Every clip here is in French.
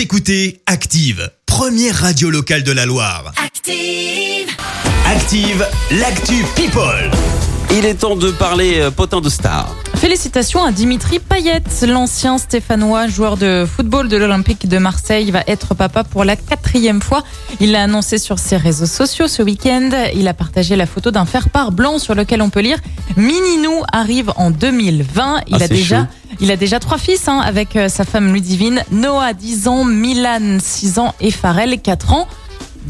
Vous écoutez Active, première radio locale de la Loire. Active. Active, l'actu People. Il est temps de parler euh, potin de star. Félicitations à Dimitri Payet, l'ancien Stéphanois, joueur de football de l'Olympique de Marseille, va être papa pour la quatrième fois. Il l'a annoncé sur ses réseaux sociaux ce week-end. Il a partagé la photo d'un faire-part blanc sur lequel on peut lire Mininou arrive en 2020. Il Ah, a c'est déjà. Il a déjà trois fils hein, avec euh, sa femme Ludivine, Noah 10 ans, Milan 6 ans et Farel 4 ans.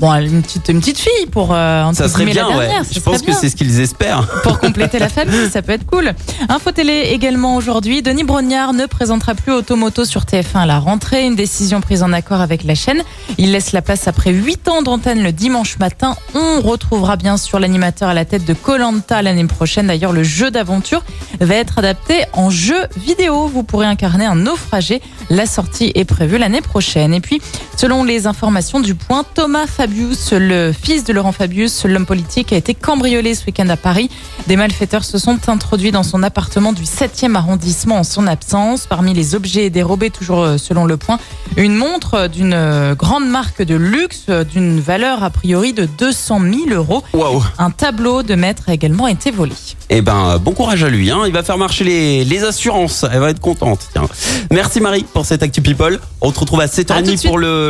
Bon, une petite, une petite fille pour euh, entre Ça serait bien, la ouais. dernière. ce Je pense que c'est ce qu'ils espèrent. pour compléter la famille, ça peut être cool. Info télé également aujourd'hui, Denis Brognard ne présentera plus Automoto sur TF1 à la rentrée, une décision prise en accord avec la chaîne. Il laisse la place après 8 ans d'antenne le dimanche matin. On retrouvera bien sûr l'animateur à la tête de Colanta l'année prochaine. D'ailleurs, le jeu d'aventure va être adapté en jeu vidéo. Vous pourrez incarner un naufragé. La sortie est prévue l'année prochaine. Et puis, selon les informations du point, Thomas Fabius, le fils de Laurent Fabius, l'homme politique, a été cambriolé ce week-end à Paris. Des malfaiteurs se sont introduits dans son appartement du 7e arrondissement en son absence. Parmi les objets dérobés, toujours euh, selon le point, une montre d'une euh, grande marque de luxe euh, d'une valeur a priori de 200 000 euros. Waouh. Un tableau de maître a également été volé. Eh ben, bon courage à lui. Hein. Il va faire marcher les, les assurances. Elle va être contente. Tiens. Merci Marie pour cette Actu People. On te retrouve à À tout de 7h30 suite. pour le